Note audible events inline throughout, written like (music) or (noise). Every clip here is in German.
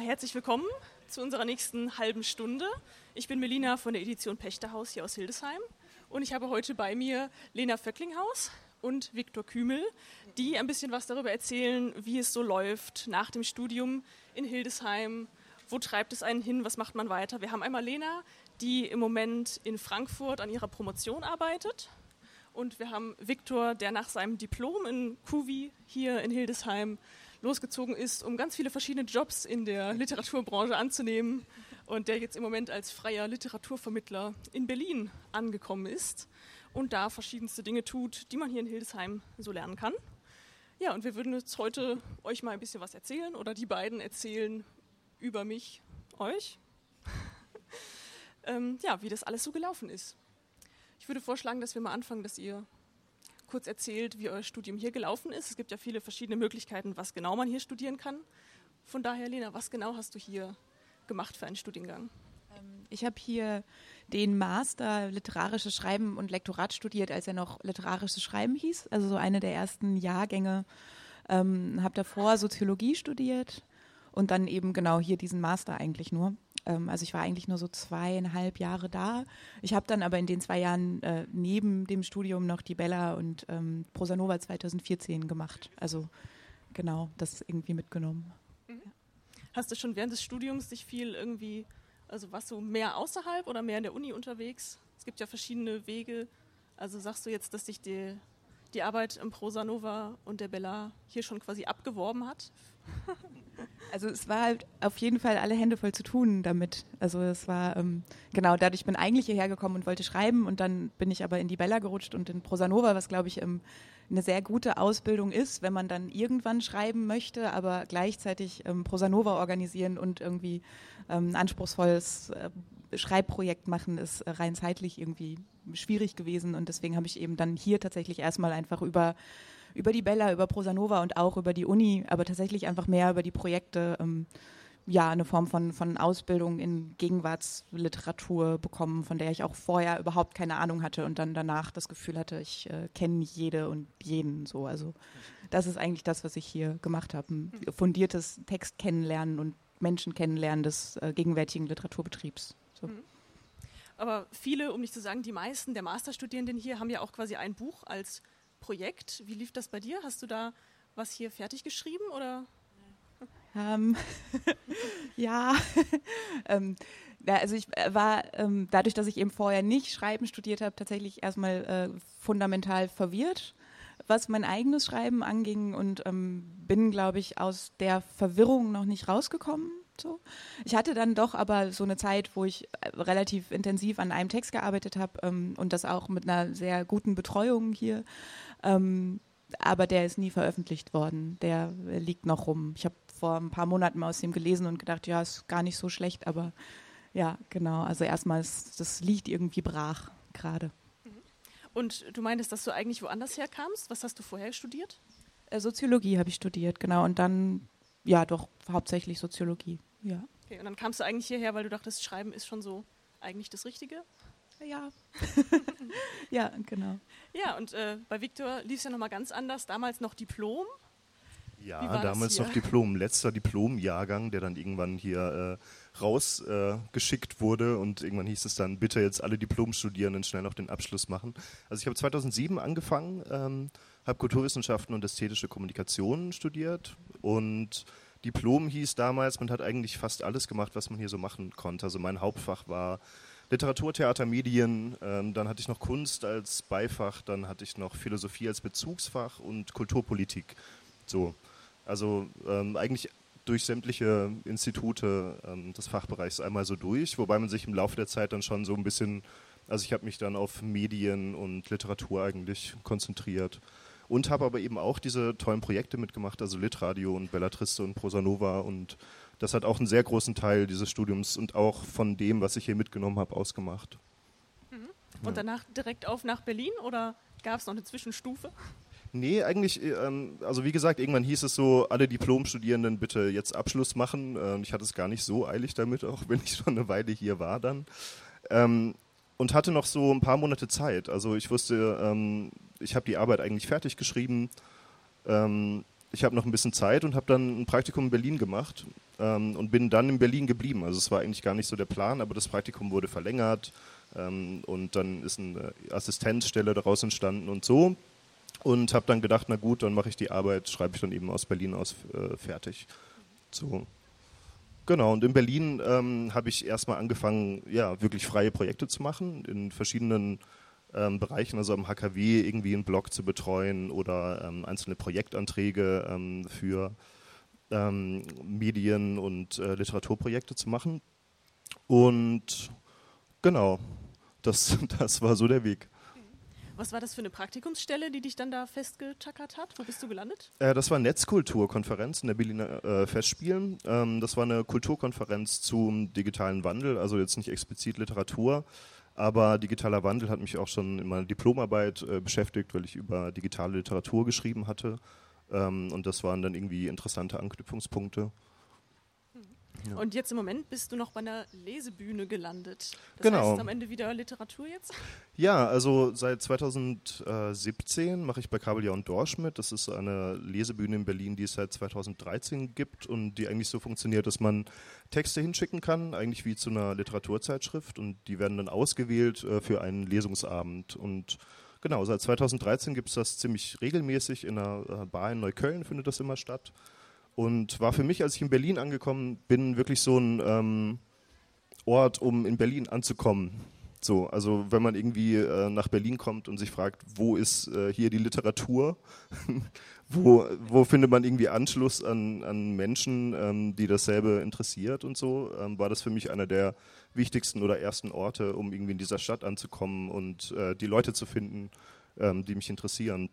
Herzlich willkommen zu unserer nächsten halben Stunde. Ich bin Melina von der Edition Pechterhaus hier aus Hildesheim und ich habe heute bei mir Lena Vöcklinghaus und Viktor Kümel, die ein bisschen was darüber erzählen, wie es so läuft nach dem Studium in Hildesheim. Wo treibt es einen hin? Was macht man weiter? Wir haben einmal Lena, die im Moment in Frankfurt an ihrer Promotion arbeitet. Und wir haben Viktor, der nach seinem Diplom in Kuvi hier in Hildesheim losgezogen ist, um ganz viele verschiedene Jobs in der Literaturbranche anzunehmen und der jetzt im Moment als freier Literaturvermittler in Berlin angekommen ist und da verschiedenste Dinge tut, die man hier in Hildesheim so lernen kann. Ja, und wir würden jetzt heute euch mal ein bisschen was erzählen oder die beiden erzählen über mich, euch. (laughs) ähm, ja, wie das alles so gelaufen ist. Ich würde vorschlagen, dass wir mal anfangen, dass ihr kurz erzählt, wie euer Studium hier gelaufen ist. Es gibt ja viele verschiedene Möglichkeiten, was genau man hier studieren kann. Von daher, Lena, was genau hast du hier gemacht für einen Studiengang? Ähm, ich habe hier den Master Literarisches Schreiben und Lektorat studiert, als er noch Literarisches Schreiben hieß, also so eine der ersten Jahrgänge. Ähm, habe davor Soziologie studiert und dann eben genau hier diesen Master eigentlich nur. Ähm, also ich war eigentlich nur so zweieinhalb Jahre da. Ich habe dann aber in den zwei Jahren äh, neben dem Studium noch die Bella und ähm, Prosanova 2014 gemacht. Also genau, das irgendwie mitgenommen. Mhm. Hast du schon während des Studiums dich viel irgendwie, also warst du mehr außerhalb oder mehr in der Uni unterwegs? Es gibt ja verschiedene Wege. Also sagst du jetzt, dass dich die, die Arbeit im Prosanova und der Bella hier schon quasi abgeworben hat? (laughs) Also es war halt auf jeden Fall alle Hände voll zu tun damit. Also es war, ähm, genau, dadurch bin ich eigentlich hierher gekommen und wollte schreiben und dann bin ich aber in die Bella gerutscht und in Prosanova, was glaube ich ähm, eine sehr gute Ausbildung ist, wenn man dann irgendwann schreiben möchte, aber gleichzeitig ähm, Prosanova organisieren und irgendwie ähm, ein anspruchsvolles äh, Schreibprojekt machen, ist rein zeitlich irgendwie schwierig gewesen und deswegen habe ich eben dann hier tatsächlich erstmal einfach über über die Bella, über Prosanova und auch über die Uni, aber tatsächlich einfach mehr über die Projekte, ähm, ja, eine Form von, von Ausbildung in Gegenwartsliteratur bekommen, von der ich auch vorher überhaupt keine Ahnung hatte und dann danach das Gefühl hatte, ich äh, kenne jede und jeden so. Also das ist eigentlich das, was ich hier gemacht habe. Ein fundiertes Text kennenlernen und Menschen kennenlernen des äh, gegenwärtigen Literaturbetriebs. So. Mhm. Aber viele, um nicht zu sagen, die meisten der Masterstudierenden hier haben ja auch quasi ein Buch als Projekt. Wie lief das bei dir? Hast du da was hier fertig geschrieben oder? Ähm, (laughs) ja, (laughs) ähm, also ich äh, war ähm, dadurch, dass ich eben vorher nicht Schreiben studiert habe, tatsächlich erstmal äh, fundamental verwirrt, was mein eigenes Schreiben anging und ähm, bin, glaube ich, aus der Verwirrung noch nicht rausgekommen. So. Ich hatte dann doch aber so eine Zeit, wo ich äh, relativ intensiv an einem Text gearbeitet habe ähm, und das auch mit einer sehr guten Betreuung hier. Ähm, aber der ist nie veröffentlicht worden. Der liegt noch rum. Ich habe vor ein paar Monaten mal aus dem gelesen und gedacht, ja, ist gar nicht so schlecht, aber ja, genau. Also erstmal, ist, das liegt irgendwie brach gerade. Und du meintest, dass du eigentlich woanders herkamst. Was hast du vorher studiert? Äh, Soziologie habe ich studiert, genau. Und dann, ja, doch hauptsächlich Soziologie, ja. Okay, und dann kamst du eigentlich hierher, weil du dachtest, Schreiben ist schon so eigentlich das Richtige? Ja. (laughs) ja, genau. Ja, und äh, bei Viktor lief es ja nochmal ganz anders. Damals noch Diplom. Ja, damals noch Diplom, letzter Diplomjahrgang, der dann irgendwann hier äh, rausgeschickt äh, wurde und irgendwann hieß es dann, bitte jetzt alle Diplomstudierenden schnell noch den Abschluss machen. Also ich habe 2007 angefangen, ähm, habe Kulturwissenschaften und ästhetische Kommunikation studiert und Diplom hieß damals, man hat eigentlich fast alles gemacht, was man hier so machen konnte. Also mein Hauptfach war Literatur, Theater, Medien, ähm, dann hatte ich noch Kunst als Beifach, dann hatte ich noch Philosophie als Bezugsfach und Kulturpolitik. So, also ähm, eigentlich durch sämtliche Institute ähm, des Fachbereichs einmal so durch, wobei man sich im Laufe der Zeit dann schon so ein bisschen, also ich habe mich dann auf Medien und Literatur eigentlich konzentriert und habe aber eben auch diese tollen Projekte mitgemacht, also Litradio und Bellatriste und Prosanova und das hat auch einen sehr großen Teil dieses Studiums und auch von dem, was ich hier mitgenommen habe, ausgemacht. Mhm. Und ja. danach direkt auf nach Berlin oder gab es noch eine Zwischenstufe? Nee, eigentlich, ähm, also wie gesagt, irgendwann hieß es so, alle Diplomstudierenden bitte jetzt Abschluss machen. Ähm, ich hatte es gar nicht so eilig damit, auch wenn ich schon eine Weile hier war dann. Ähm, und hatte noch so ein paar Monate Zeit. Also ich wusste, ähm, ich habe die Arbeit eigentlich fertig geschrieben. Ähm, ich habe noch ein bisschen Zeit und habe dann ein Praktikum in Berlin gemacht ähm, und bin dann in Berlin geblieben. Also es war eigentlich gar nicht so der Plan, aber das Praktikum wurde verlängert ähm, und dann ist eine Assistenzstelle daraus entstanden und so. Und habe dann gedacht, na gut, dann mache ich die Arbeit, schreibe ich dann eben aus Berlin aus äh, fertig. So. Genau, und in Berlin ähm, habe ich erstmal angefangen, ja, wirklich freie Projekte zu machen in verschiedenen ähm, Bereichen, also am HKW irgendwie einen Blog zu betreuen oder ähm, einzelne Projektanträge ähm, für ähm, Medien- und äh, Literaturprojekte zu machen. Und genau, das, (laughs) das war so der Weg. Was war das für eine Praktikumsstelle, die dich dann da festgetackert hat? Wo bist du gelandet? Äh, das war Netzkulturkonferenz in der Berliner äh, Festspielen. Ähm, das war eine Kulturkonferenz zum digitalen Wandel, also jetzt nicht explizit Literatur, aber digitaler Wandel hat mich auch schon in meiner Diplomarbeit äh, beschäftigt, weil ich über digitale Literatur geschrieben hatte. Ähm, und das waren dann irgendwie interessante Anknüpfungspunkte. Ja. Und jetzt im Moment bist du noch bei einer Lesebühne gelandet. Das genau. heißt am Ende wieder Literatur jetzt? Ja, also seit 2017 mache ich bei Kabeljau und Dorsch mit. Das ist eine Lesebühne in Berlin, die es seit 2013 gibt und die eigentlich so funktioniert, dass man Texte hinschicken kann, eigentlich wie zu einer Literaturzeitschrift und die werden dann ausgewählt äh, für einen Lesungsabend und Genau, seit 2013 gibt es das ziemlich regelmäßig. In einer äh, Bar in Neukölln findet das immer statt. Und war für mich, als ich in Berlin angekommen bin, wirklich so ein ähm, Ort, um in Berlin anzukommen. So, also wenn man irgendwie äh, nach Berlin kommt und sich fragt, wo ist äh, hier die Literatur, (laughs) wo, wo findet man irgendwie Anschluss an, an Menschen, ähm, die dasselbe interessiert und so, ähm, war das für mich einer der wichtigsten oder ersten Orte, um irgendwie in dieser Stadt anzukommen und äh, die Leute zu finden, ähm, die mich interessieren.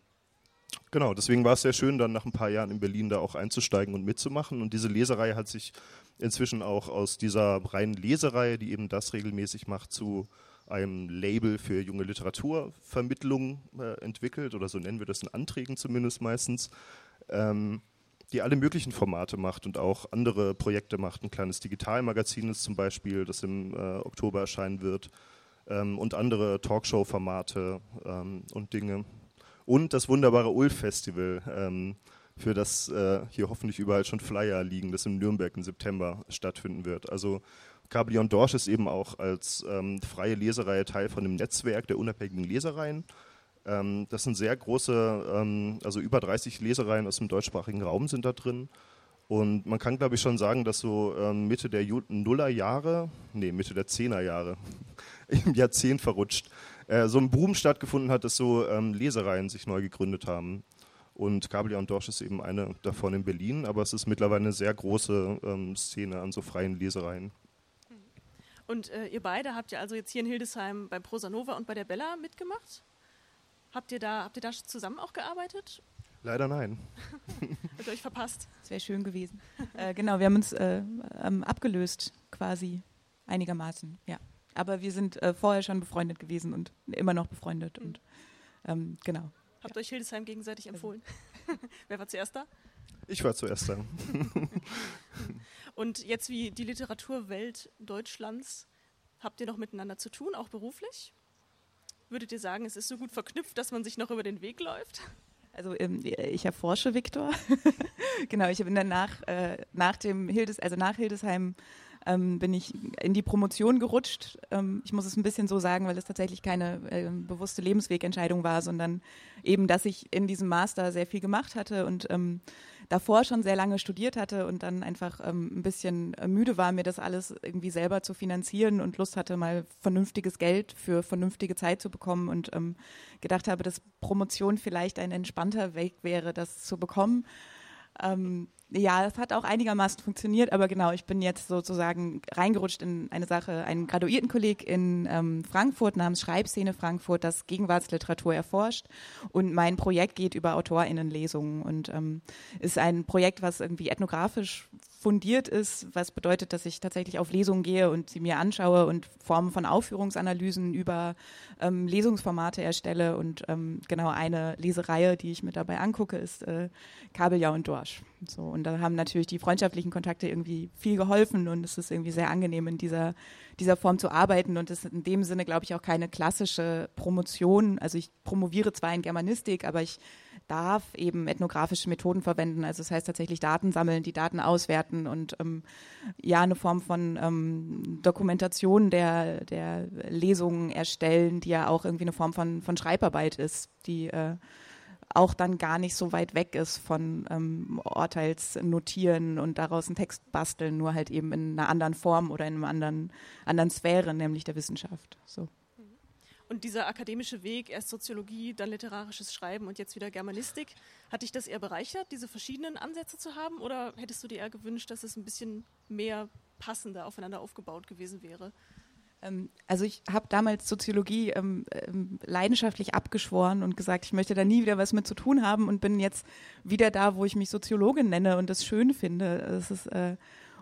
Genau, deswegen war es sehr schön, dann nach ein paar Jahren in Berlin da auch einzusteigen und mitzumachen. Und diese Leserei hat sich inzwischen auch aus dieser reinen Leserei, die eben das regelmäßig macht, zu einem Label für junge Literaturvermittlung äh, entwickelt, oder so nennen wir das in Anträgen zumindest meistens, ähm, die alle möglichen Formate macht und auch andere Projekte macht. Ein kleines Digitalmagazin ist zum Beispiel, das im äh, Oktober erscheinen wird, ähm, und andere Talkshow-Formate ähm, und Dinge und das wunderbare Ulf-Festival, ähm, für das äh, hier hoffentlich überall schon Flyer liegen, das in Nürnberg im September stattfinden wird. Also Cabillon Dorsch ist eben auch als ähm, freie Lesereihe Teil von dem Netzwerk der unabhängigen Lesereien. Ähm, das sind sehr große, ähm, also über 30 Lesereien aus dem deutschsprachigen Raum sind da drin. Und man kann, glaube ich, schon sagen, dass so ähm, Mitte der Nullerjahre, nee, Mitte der Zehnerjahre, (laughs) im Jahrzehnt verrutscht, äh, so ein Boom stattgefunden hat, dass so ähm, Lesereien sich neu gegründet haben. Und Kabeljau und Dorsch ist eben eine davon in Berlin, aber es ist mittlerweile eine sehr große ähm, Szene an so freien Lesereien. Und äh, ihr beide habt ja also jetzt hier in Hildesheim bei Prosanova und bei der Bella mitgemacht. Habt ihr da, habt ihr da zusammen auch gearbeitet? Leider nein. (laughs) Habt ihr euch verpasst? Das wäre schön gewesen. äh, genau, wir haben uns äh, ähm, abgelöst quasi einigermaßen, ja. Aber wir sind äh, vorher schon befreundet gewesen und immer noch befreundet. Mhm. Und ähm, genau. Habt ja. euch Hildesheim gegenseitig also empfohlen? (laughs) Wer war zuerst da? Ich war zuerst da. (laughs) und jetzt wie die Literaturwelt Deutschlands, habt ihr noch miteinander zu tun, auch beruflich? Würdet ihr sagen, es ist so gut verknüpft, dass man sich noch über den Weg läuft? Also ähm, ich erforsche Viktor. (laughs) genau, ich bin dann nach, äh, nach dem Hildes, also nach Hildesheim ähm, bin ich in die Promotion gerutscht. Ähm, ich muss es ein bisschen so sagen, weil es tatsächlich keine äh, bewusste Lebenswegentscheidung war, sondern eben, dass ich in diesem Master sehr viel gemacht hatte und ähm, davor schon sehr lange studiert hatte und dann einfach ähm, ein bisschen äh, müde war, mir das alles irgendwie selber zu finanzieren und Lust hatte, mal vernünftiges Geld für vernünftige Zeit zu bekommen und ähm, gedacht habe, dass Promotion vielleicht ein entspannter Weg wäre, das zu bekommen. Ähm, ja, es hat auch einigermaßen funktioniert, aber genau, ich bin jetzt sozusagen reingerutscht in eine Sache, einen Graduiertenkolleg in ähm, Frankfurt namens Schreibszene Frankfurt, das Gegenwartsliteratur erforscht. Und mein Projekt geht über AutorInnenlesungen und ähm, ist ein Projekt, was irgendwie ethnografisch fundiert ist, was bedeutet, dass ich tatsächlich auf Lesungen gehe und sie mir anschaue und Formen von Aufführungsanalysen über ähm, Lesungsformate erstelle. Und ähm, genau eine Lesereihe, die ich mir dabei angucke, ist äh, Kabeljau und Dorsch. So, und da haben natürlich die freundschaftlichen Kontakte irgendwie viel geholfen und es ist irgendwie sehr angenehm, in dieser, dieser Form zu arbeiten. Und es ist in dem Sinne, glaube ich, auch keine klassische Promotion. Also ich promoviere zwar in Germanistik, aber ich darf eben ethnografische Methoden verwenden. Also das heißt tatsächlich Daten sammeln, die Daten auswerten und ähm, ja eine Form von ähm, Dokumentation der, der Lesungen erstellen, die ja auch irgendwie eine Form von, von Schreibarbeit ist, die äh, auch dann gar nicht so weit weg ist von ähm, Urteilsnotieren und daraus einen Text basteln, nur halt eben in einer anderen Form oder in einer anderen, anderen Sphäre, nämlich der Wissenschaft. So. Und dieser akademische Weg, erst Soziologie, dann literarisches Schreiben und jetzt wieder Germanistik, hat dich das eher bereichert, diese verschiedenen Ansätze zu haben? Oder hättest du dir eher gewünscht, dass es ein bisschen mehr passender aufeinander aufgebaut gewesen wäre? Ähm, also ich habe damals Soziologie ähm, ähm, leidenschaftlich abgeschworen und gesagt, ich möchte da nie wieder was mit zu tun haben und bin jetzt wieder da, wo ich mich Soziologin nenne und das schön finde. Es ist äh,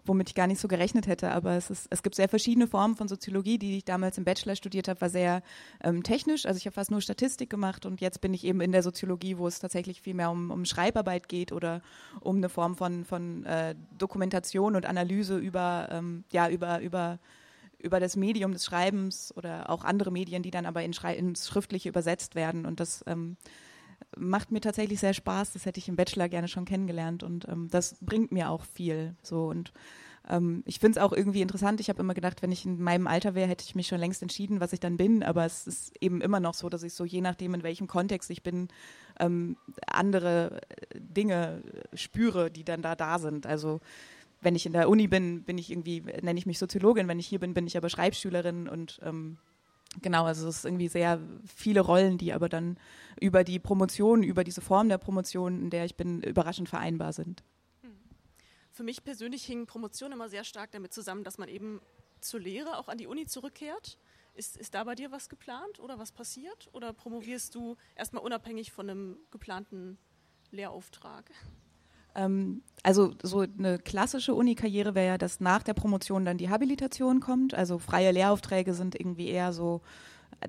womit ich gar nicht so gerechnet hätte. Aber es, ist, es gibt sehr verschiedene Formen von Soziologie, die ich damals im Bachelor studiert habe, war sehr ähm, technisch. Also ich habe fast nur Statistik gemacht und jetzt bin ich eben in der Soziologie, wo es tatsächlich viel mehr um, um Schreibarbeit geht oder um eine Form von, von äh, Dokumentation und Analyse über, ähm, ja, über, über über das Medium des Schreibens oder auch andere Medien, die dann aber in ins Schriftliche übersetzt werden. Und das ähm, macht mir tatsächlich sehr Spaß. Das hätte ich im Bachelor gerne schon kennengelernt und ähm, das bringt mir auch viel. So und ähm, ich finde es auch irgendwie interessant. Ich habe immer gedacht, wenn ich in meinem Alter wäre, hätte ich mich schon längst entschieden, was ich dann bin. Aber es ist eben immer noch so, dass ich so je nachdem, in welchem Kontext ich bin, ähm, andere Dinge spüre, die dann da da sind. Also wenn ich in der Uni bin, bin ich irgendwie, nenne ich mich Soziologin. Wenn ich hier bin, bin ich aber Schreibschülerin und ähm, Genau, also es ist irgendwie sehr viele Rollen, die aber dann über die Promotion, über diese Form der Promotion, in der ich bin, überraschend vereinbar sind. Hm. Für mich persönlich hing Promotion immer sehr stark damit zusammen, dass man eben zur Lehre auch an die Uni zurückkehrt. Ist, ist da bei dir was geplant oder was passiert? Oder promovierst du erstmal unabhängig von einem geplanten Lehrauftrag? Ähm, also so eine klassische Uni-Karriere wäre ja, dass nach der Promotion dann die Habilitation kommt. Also freie Lehraufträge sind irgendwie eher so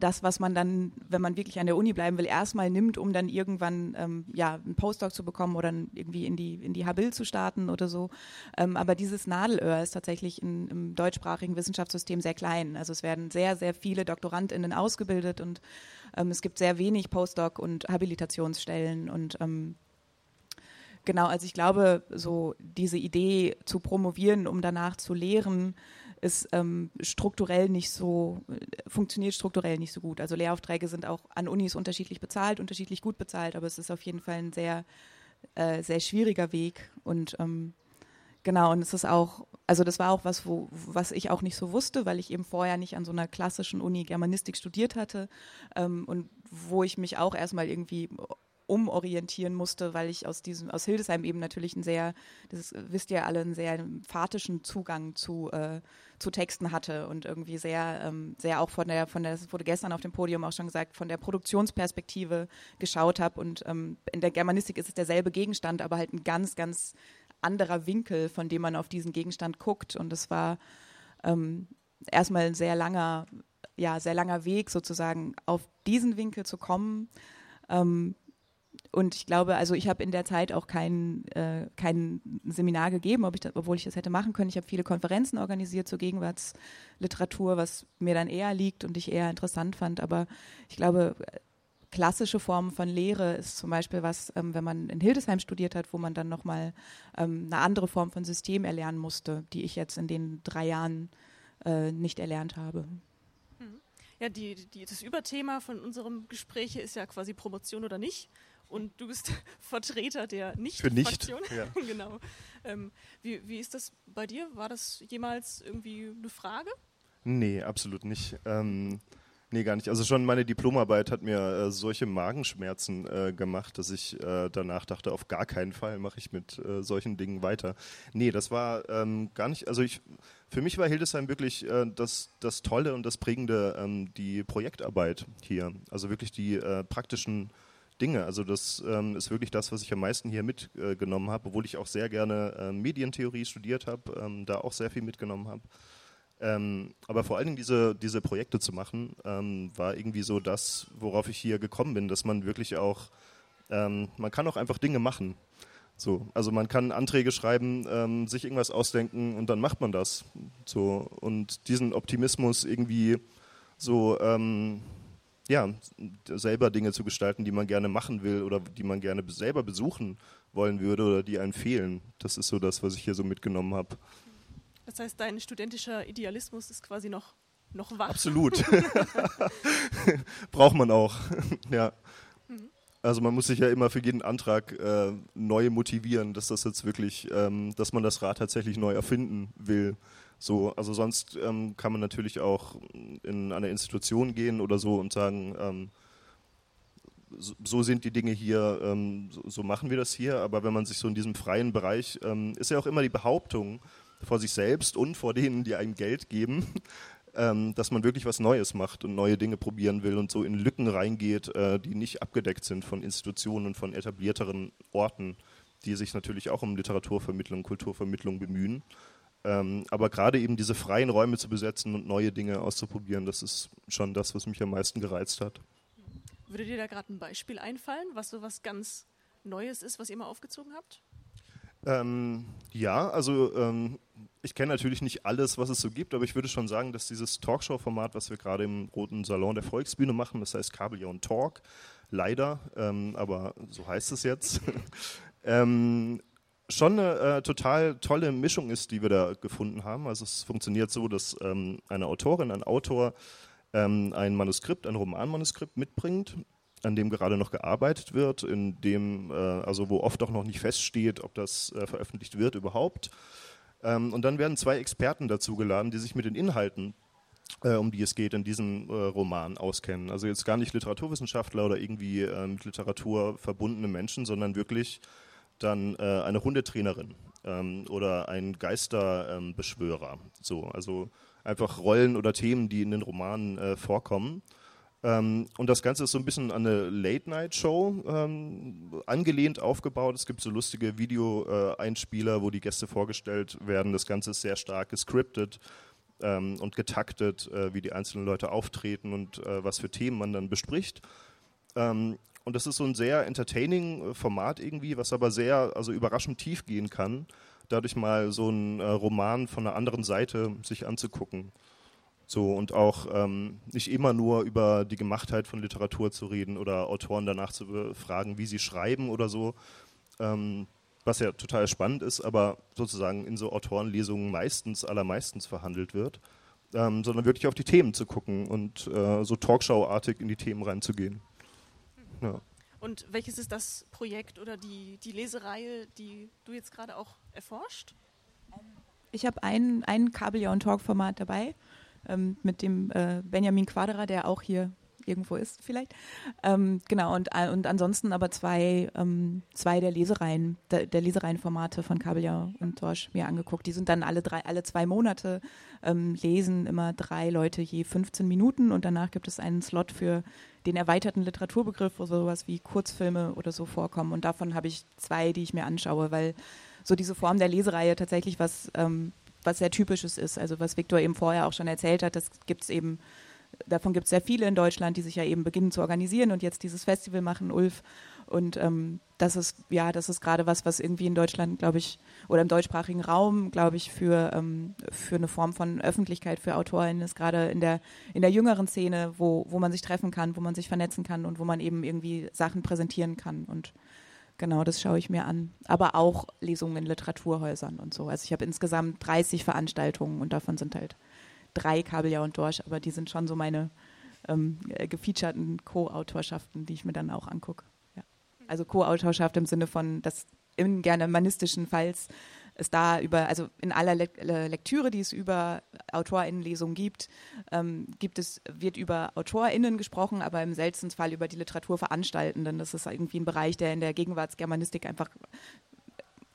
das, was man dann, wenn man wirklich an der Uni bleiben will, erstmal nimmt, um dann irgendwann ähm, ja einen Postdoc zu bekommen oder irgendwie in die in die Habil zu starten oder so. Ähm, aber dieses Nadelöhr ist tatsächlich in, im deutschsprachigen Wissenschaftssystem sehr klein. Also es werden sehr sehr viele DoktorandInnen ausgebildet und ähm, es gibt sehr wenig Postdoc und Habilitationsstellen und ähm, Genau, also ich glaube, so diese Idee zu promovieren, um danach zu lehren, ist ähm, strukturell nicht so, funktioniert strukturell nicht so gut. Also Lehraufträge sind auch an Unis unterschiedlich bezahlt, unterschiedlich gut bezahlt, aber es ist auf jeden Fall ein sehr, äh, sehr schwieriger Weg. Und ähm, genau, und es ist auch, also das war auch was, wo, was ich auch nicht so wusste, weil ich eben vorher nicht an so einer klassischen Uni Germanistik studiert hatte ähm, und wo ich mich auch erstmal irgendwie umorientieren musste, weil ich aus diesem, aus Hildesheim eben natürlich einen sehr, das wisst ihr alle, einen sehr emphatischen Zugang zu, äh, zu Texten hatte und irgendwie sehr, ähm, sehr auch von der, von der, das wurde gestern auf dem Podium auch schon gesagt, von der Produktionsperspektive geschaut habe und ähm, in der Germanistik ist es derselbe Gegenstand, aber halt ein ganz, ganz anderer Winkel, von dem man auf diesen Gegenstand guckt und es war ähm, erstmal ein sehr langer, ja, sehr langer Weg sozusagen auf diesen Winkel zu kommen. Ähm, und ich glaube, also ich habe in der Zeit auch kein, äh, kein Seminar gegeben, ob ich das, obwohl ich das hätte machen können. Ich habe viele Konferenzen organisiert zur Gegenwartsliteratur, was mir dann eher liegt und ich eher interessant fand. Aber ich glaube, klassische Formen von Lehre ist zum Beispiel was, ähm, wenn man in Hildesheim studiert hat, wo man dann nochmal ähm, eine andere Form von System erlernen musste, die ich jetzt in den drei Jahren äh, nicht erlernt habe. Mhm. Ja, die, die, das Überthema von unserem Gespräch ist ja quasi Promotion oder nicht und du bist (laughs) Vertreter der Nicht-Fraktion. Nicht, (laughs) ja. (laughs) genau. Ähm, wie, wie ist das bei dir? War das jemals irgendwie eine Frage? Nee, absolut nicht. Ähm, nee, gar nicht. Also schon meine Diplomarbeit hat mir äh, solche Magenschmerzen äh, gemacht, dass ich äh, danach dachte, auf gar keinen Fall mache ich mit äh, solchen Dingen weiter. Nee, das war ähm, gar nicht, also ich, für mich war Hildesheim wirklich äh, das, das Tolle und das Prägende, ähm, die Projektarbeit hier. Also wirklich die äh, praktischen Dinge. Also das ähm, ist wirklich das, was ich am meisten hier mitgenommen äh, habe, obwohl ich auch sehr gerne äh, Medientheorie studiert habe, ähm, da auch sehr viel mitgenommen habe. Ähm, aber vor allen Dingen diese, diese Projekte zu machen, ähm, war irgendwie so das, worauf ich hier gekommen bin, dass man wirklich auch, ähm, man kann auch einfach Dinge machen. So, also man kann Anträge schreiben, ähm, sich irgendwas ausdenken und dann macht man das. So, und diesen Optimismus irgendwie so ja, selber Dinge zu gestalten, die man gerne machen will oder die man gerne selber besuchen wollen würde oder die einem fehlen. Das ist so das, was ich hier so mitgenommen habe. Das heißt, dein studentischer Idealismus ist quasi noch, noch wach. Absolut. (laughs) (laughs) Braucht man auch. (laughs) ja. Mhm. Also man muss sich ja immer für jeden Antrag äh, neu motivieren, dass das jetzt wirklich, ähm, dass man das Rad tatsächlich neu erfinden will. So, also sonst ähm, kann man natürlich auch in eine Institution gehen oder so und sagen, ähm, so, so, sind die Dinge hier, ähm, so, so, machen wir das hier. Aber wenn man sich so in diesem freien Bereich, ähm, ist ja auch immer die Behauptung vor sich selbst und vor denen, die einem Geld geben, (laughs) ähm, dass man wirklich was Neues macht und neue Dinge probieren will und so in Lücken reingeht, äh, die nicht abgedeckt sind von Institutionen und von etablierteren Orten, die sich natürlich auch um Literaturvermittlung, Kulturvermittlung bemühen. Ähm, aber gerade eben diese freien Räume zu besetzen und neue Dinge auszuprobieren, das ist schon das, was mich am meisten gereizt hat. Würde dir da gerade ein Beispiel einfallen, was so was ganz Neues ist, was ihr mal aufgezogen habt? Ähm, ja, also ähm, ich kenne natürlich nicht alles, was es so gibt, aber ich würde schon sagen, dass dieses Talkshow-Format, was wir gerade im Roten Salon der Volksbühne machen, das heißt Kabeljau Talk, leider, ähm, aber so heißt es jetzt, (laughs) ähm, schon eine äh, total tolle Mischung ist, die wir da gefunden haben. Also es funktioniert so, dass ähm, eine Autorin, ein Autor ähm, ein Manuskript, ein Romanmanuskript mitbringt, an dem gerade noch gearbeitet wird, in dem, äh, also wo oft auch noch nicht feststeht, ob das äh, veröffentlicht wird überhaupt. Ähm, und dann werden zwei Experten dazu geladen, die sich mit den Inhalten äh, um die es geht, in diesem äh, Roman auskennen. Also jetzt gar nicht Literaturwissenschaftler oder irgendwie äh, mit Literatur verbundene Menschen, sondern wirklich dann äh, eine Hundetrainerin ähm, oder ein Geisterbeschwörer. Ähm, so, also einfach Rollen oder Themen, die in den Romanen äh, vorkommen. Ähm, und das Ganze ist so ein bisschen an eine Late-Night-Show ähm, angelehnt aufgebaut. Es gibt so lustige Video-Einspieler, wo die Gäste vorgestellt werden. Das Ganze ist sehr stark gescriptet ähm, und getaktet, äh, wie die einzelnen Leute auftreten und äh, was für Themen man dann bespricht. Und das ist so ein sehr entertaining äh, Format irgendwie, was aber sehr, also überraschend tief gehen kann, dadurch mal so einen äh, Roman von einer anderen Seite sich anzugucken. So und auch ähm, nicht immer nur über die Gemachtheit von Literatur zu reden oder Autoren danach zu fragen, wie sie schreiben oder so, ähm, was ja total spannend ist, aber sozusagen in so Autorenlesungen meistens, allermeistens verhandelt wird, ähm, sondern wirklich auf die Themen zu gucken und äh, so Talkshow-artig in die Themen reinzugehen. Ja. Und welches ist das Projekt oder die, die Lesereihe, die du jetzt gerade auch erforscht? Ich habe ein, ein Kabeljau- und Talk-Format dabei ähm, mit dem äh, Benjamin Quadra, der auch hier irgendwo ist vielleicht. Ähm, genau, und, äh, und ansonsten aber zwei, ähm, zwei der Lesereien, der, der Lesereihenformate von Kabeljau und Dorsch mir angeguckt. Die sind dann alle drei, alle zwei Monate ähm, lesen immer drei Leute je 15 Minuten und danach gibt es einen Slot für den erweiterten Literaturbegriff, wo sowas wie Kurzfilme oder so vorkommen. Und davon habe ich zwei, die ich mir anschaue, weil so diese Form der Lesereihe tatsächlich was, ähm, was sehr Typisches ist. Also was Viktor eben vorher auch schon erzählt hat, das gibt es eben davon gibt es sehr viele in Deutschland, die sich ja eben beginnen zu organisieren und jetzt dieses Festival machen, Ulf. Und ähm, das ist, ja, das ist gerade was, was irgendwie in Deutschland, glaube ich, oder im deutschsprachigen Raum, glaube ich, für, ähm, für eine Form von Öffentlichkeit für AutorInnen ist, gerade in der, in der jüngeren Szene, wo, wo man sich treffen kann, wo man sich vernetzen kann und wo man eben irgendwie Sachen präsentieren kann. Und genau, das schaue ich mir an. Aber auch Lesungen in Literaturhäusern und so. Also ich habe insgesamt 30 Veranstaltungen und davon sind halt drei Kabeljau und Dorsch, aber die sind schon so meine ähm, äh, gefeaturten Co-Autorschaften, die ich mir dann auch angucke. Ja. Also Co-Autorschaft im Sinne von, dass im germanistischen Falls es da über, also in aller Le Lektüre, die es über AutorInnenlesungen gibt, ähm, gibt es, wird über AutorInnen gesprochen, aber im seltensten Fall über die Literaturveranstaltenden. Das ist irgendwie ein Bereich, der in der Gegenwartsgermanistik einfach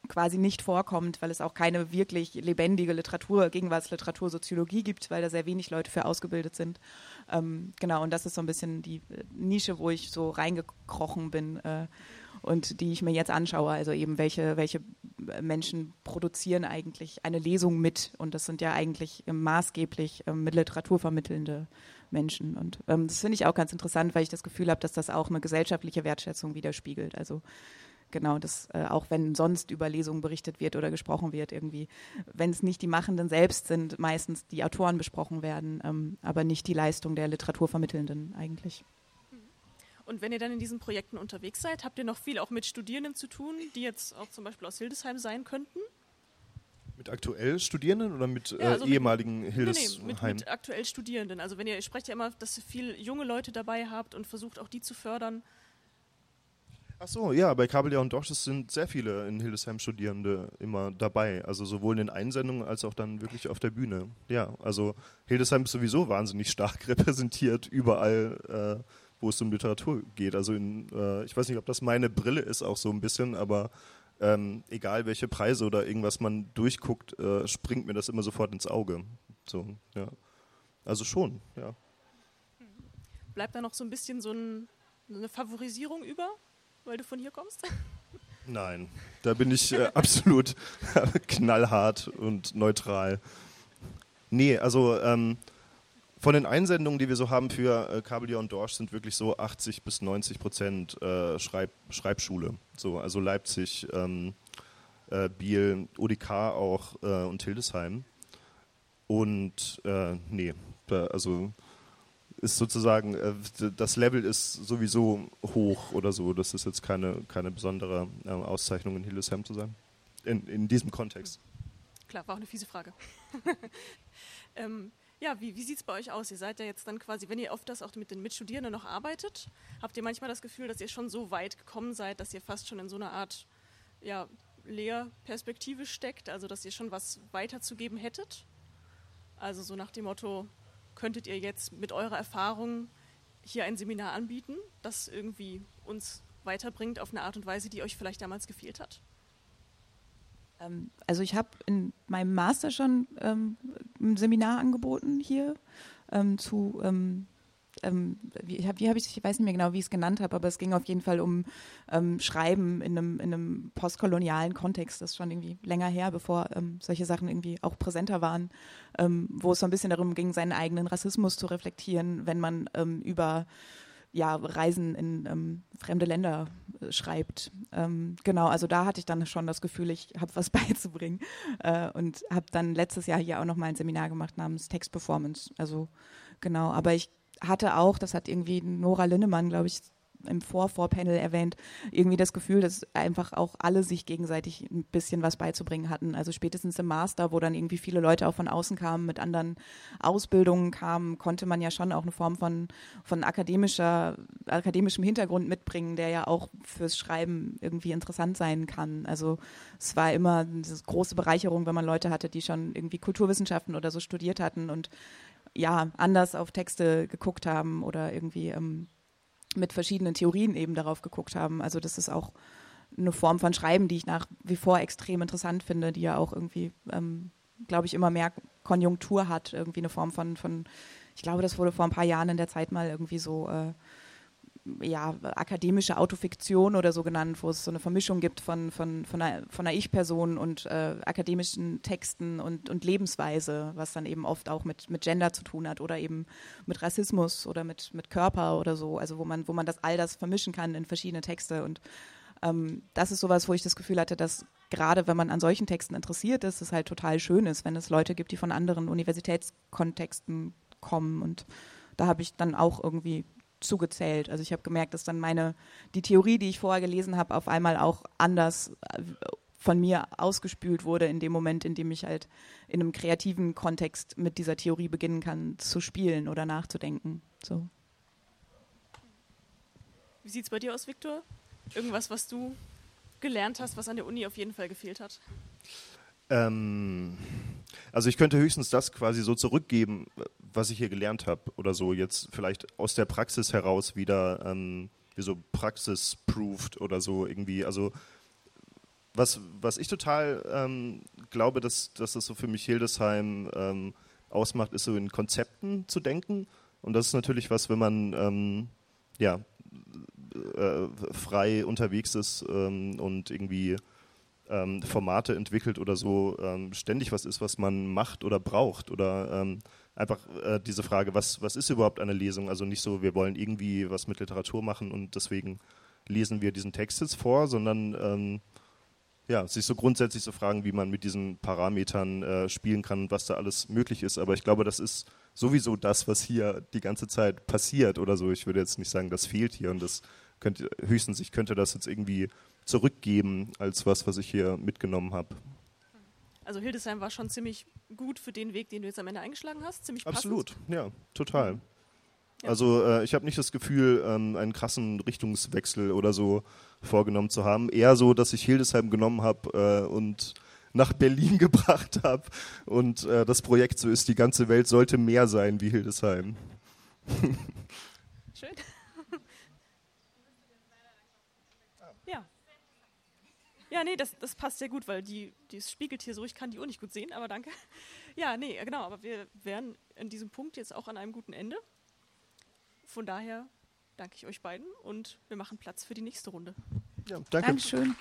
quasi nicht vorkommt, weil es auch keine wirklich lebendige Literatur, Gegenwartsliteratur, Soziologie gibt, weil da sehr wenig Leute für ausgebildet sind. Ähm, genau, und das ist so ein bisschen die äh, Nische, wo ich so reingekrochen bin äh, und die ich mir jetzt anschaue. Also eben, welche, welche Menschen produzieren eigentlich eine Lesung mit und das sind ja eigentlich maßgeblich äh, mit Literatur vermittelnde Menschen. Und ähm, das finde ich auch ganz interessant, weil ich das Gefühl habe, dass das auch eine gesellschaftliche Wertschätzung widerspiegelt. Also genau, das, äh, auch wenn sonst über Lesungen berichtet wird oder gesprochen wird, irgendwie, wenn es nicht die Machenden selbst sind, meistens die Autoren besprochen werden, ähm, aber nicht die Leistung der Literaturvermittelnden eigentlich. Und wenn ihr dann in diesen Projekten unterwegs seid, habt ihr noch viel auch mit Studierenden zu tun, die jetzt auch zum Beispiel aus Hildesheim sein könnten? Mit aktuell Studierenden oder mit ja, also äh, ehemaligen mit, Hildesheim? Nee, nee, mit, mit, aktuell Studierenden. Also wenn ihr, ihr sprecht ja immer, dass ihr viel junge Leute dabei habt und versucht auch die zu fördern. Ach so, ja, bei Kabeljau und Dorsches sind sehr viele in Hildesheim Studierende immer dabei. Also sowohl in den Einsendungen als auch dann wirklich auf der Bühne. Ja, also Hildesheim ist sowieso wahnsinnig stark (laughs) repräsentiert überall, äh, wo es um Literatur geht. Also in, äh, ich weiß nicht, ob das meine Brille ist auch so ein bisschen, aber ähm, egal welche Preise oder irgendwas man durchguckt, äh, springt mir das immer sofort ins Auge. So, ja. Also schon, ja. Bleibt da noch so ein bisschen so ein, eine Favorisierung über? Weil du von hier kommst? (laughs) Nein, da bin ich äh, absolut (laughs) knallhart und neutral. Nee, also ähm, von den Einsendungen, die wir so haben für äh, Kabeljau und Dorsch, sind wirklich so 80 bis 90 Prozent äh, Schreib Schreibschule. So, also Leipzig, ähm, äh, Biel, ODK auch äh, und Hildesheim. Und äh, nee, da, also ist sozusagen, äh, das Level ist sowieso hoch oder so. Das ist jetzt keine, keine besondere äh, Auszeichnung in Hildesheim zu sein. In, in diesem Kontext. Klar, war auch eine fiese Frage. (laughs) ähm, ja, wie, wie sieht es bei euch aus? Ihr seid ja jetzt dann quasi, wenn ihr oft das auch mit den Mitstudierenden noch arbeitet, habt ihr manchmal das Gefühl, dass ihr schon so weit gekommen seid, dass ihr fast schon in so einer Art ja, Lehrperspektive steckt, also dass ihr schon was weiterzugeben hättet? Also so nach dem Motto, könntet ihr jetzt mit eurer Erfahrung hier ein Seminar anbieten, das irgendwie uns weiterbringt auf eine Art und Weise, die euch vielleicht damals gefehlt hat? Ähm, also ich habe in meinem Master schon ähm, ein Seminar angeboten hier ähm, zu ähm, ähm, wie, habe ich, ich weiß nicht mehr genau, wie ich es genannt habe, aber es ging auf jeden Fall um ähm, Schreiben in einem, in einem postkolonialen Kontext. Das ist schon irgendwie länger her, bevor ähm, solche Sachen irgendwie auch präsenter waren, ähm, wo es so ein bisschen darum ging, seinen eigenen Rassismus zu reflektieren, wenn man ähm, über ja, Reisen in ähm, fremde Länder äh, schreibt. Ähm, genau, also da hatte ich dann schon das Gefühl, ich habe was (laughs) beizubringen äh, und habe dann letztes Jahr hier auch noch mal ein Seminar gemacht namens Text Performance. Also genau, aber ich hatte auch, das hat irgendwie Nora Linnemann, glaube ich, im Vor-Vorpanel erwähnt, irgendwie das Gefühl, dass einfach auch alle sich gegenseitig ein bisschen was beizubringen hatten. Also spätestens im Master, wo dann irgendwie viele Leute auch von außen kamen, mit anderen Ausbildungen kamen, konnte man ja schon auch eine Form von, von akademischer, akademischem Hintergrund mitbringen, der ja auch fürs Schreiben irgendwie interessant sein kann. Also es war immer eine große Bereicherung, wenn man Leute hatte, die schon irgendwie Kulturwissenschaften oder so studiert hatten und ja, anders auf Texte geguckt haben oder irgendwie ähm, mit verschiedenen Theorien eben darauf geguckt haben. Also das ist auch eine Form von Schreiben, die ich nach wie vor extrem interessant finde, die ja auch irgendwie, ähm, glaube ich, immer mehr Konjunktur hat, irgendwie eine Form von, von, ich glaube, das wurde vor ein paar Jahren in der Zeit mal irgendwie so äh, ja, akademische Autofiktion oder so genannt, wo es so eine Vermischung gibt von, von, von einer, von einer Ich-Person und äh, akademischen Texten und, und Lebensweise, was dann eben oft auch mit, mit Gender zu tun hat oder eben mit Rassismus oder mit, mit Körper oder so, also wo man, wo man das all das vermischen kann in verschiedene Texte. Und ähm, das ist sowas, wo ich das Gefühl hatte, dass gerade wenn man an solchen Texten interessiert ist, es halt total schön ist, wenn es Leute gibt, die von anderen Universitätskontexten kommen. Und da habe ich dann auch irgendwie zugezählt. Also ich habe gemerkt, dass dann meine, die Theorie, die ich vorher gelesen habe, auf einmal auch anders äh, von mir ausgespült wurde in dem Moment, in dem ich halt in einem kreativen Kontext mit dieser Theorie beginnen kann zu spielen oder nachzudenken. So. Wie sieht es bei dir aus, Viktor? Irgendwas, was du gelernt hast, was an der Uni auf jeden Fall gefehlt hat? Ähm, also ich könnte höchstens das quasi so zurückgeben, was ich hier gelernt habe oder so jetzt vielleicht aus der Praxis heraus wieder ähm, wie so praxis-proved oder so irgendwie. Also was, was ich total ähm, glaube, dass, dass das so für mich Hildesheim ähm, ausmacht, ist so in Konzepten zu denken. Und das ist natürlich was, wenn man ähm, ja, äh, frei unterwegs ist ähm, und irgendwie ähm, Formate entwickelt oder so ähm, ständig was ist, was man macht oder braucht oder ähm, einfach äh, diese Frage, was, was ist überhaupt eine Lesung? Also nicht so, wir wollen irgendwie was mit Literatur machen und deswegen lesen wir diesen Text jetzt vor, sondern ähm, ja, sich so grundsätzlich so fragen, wie man mit diesen Parametern äh, spielen kann und was da alles möglich ist. Aber ich glaube, das ist sowieso das, was hier die ganze Zeit passiert oder so. Ich würde jetzt nicht sagen, das fehlt hier und das könnte höchstens, ich könnte das jetzt irgendwie zurückgeben als was, was ich hier mitgenommen habe. Also Hildesheim war schon ziemlich gut für den Weg, den du jetzt am Ende eingeschlagen hast, ziemlich passend. Absolut, ja, total. Ja. Also äh, ich habe nicht das Gefühl, ähm, einen krassen Richtungswechsel oder so vorgenommen zu haben. Eher so, dass ich Hildesheim genommen habe äh, und nach Berlin (laughs) gebracht habe und äh, das Projekt so ist, die ganze Welt sollte mehr sein wie Hildesheim. Schön. ja. Ja, nee, das, das passt sehr gut, weil die, die spiegelt hier so, ich kann die Uhr nicht gut sehen, aber danke. Ja, nee, genau, aber wir wären in diesem Punkt jetzt auch an einem guten Ende. Von daher danke ich euch beiden und wir machen Platz für die nächste Runde. Ja, danke. Dankeschön.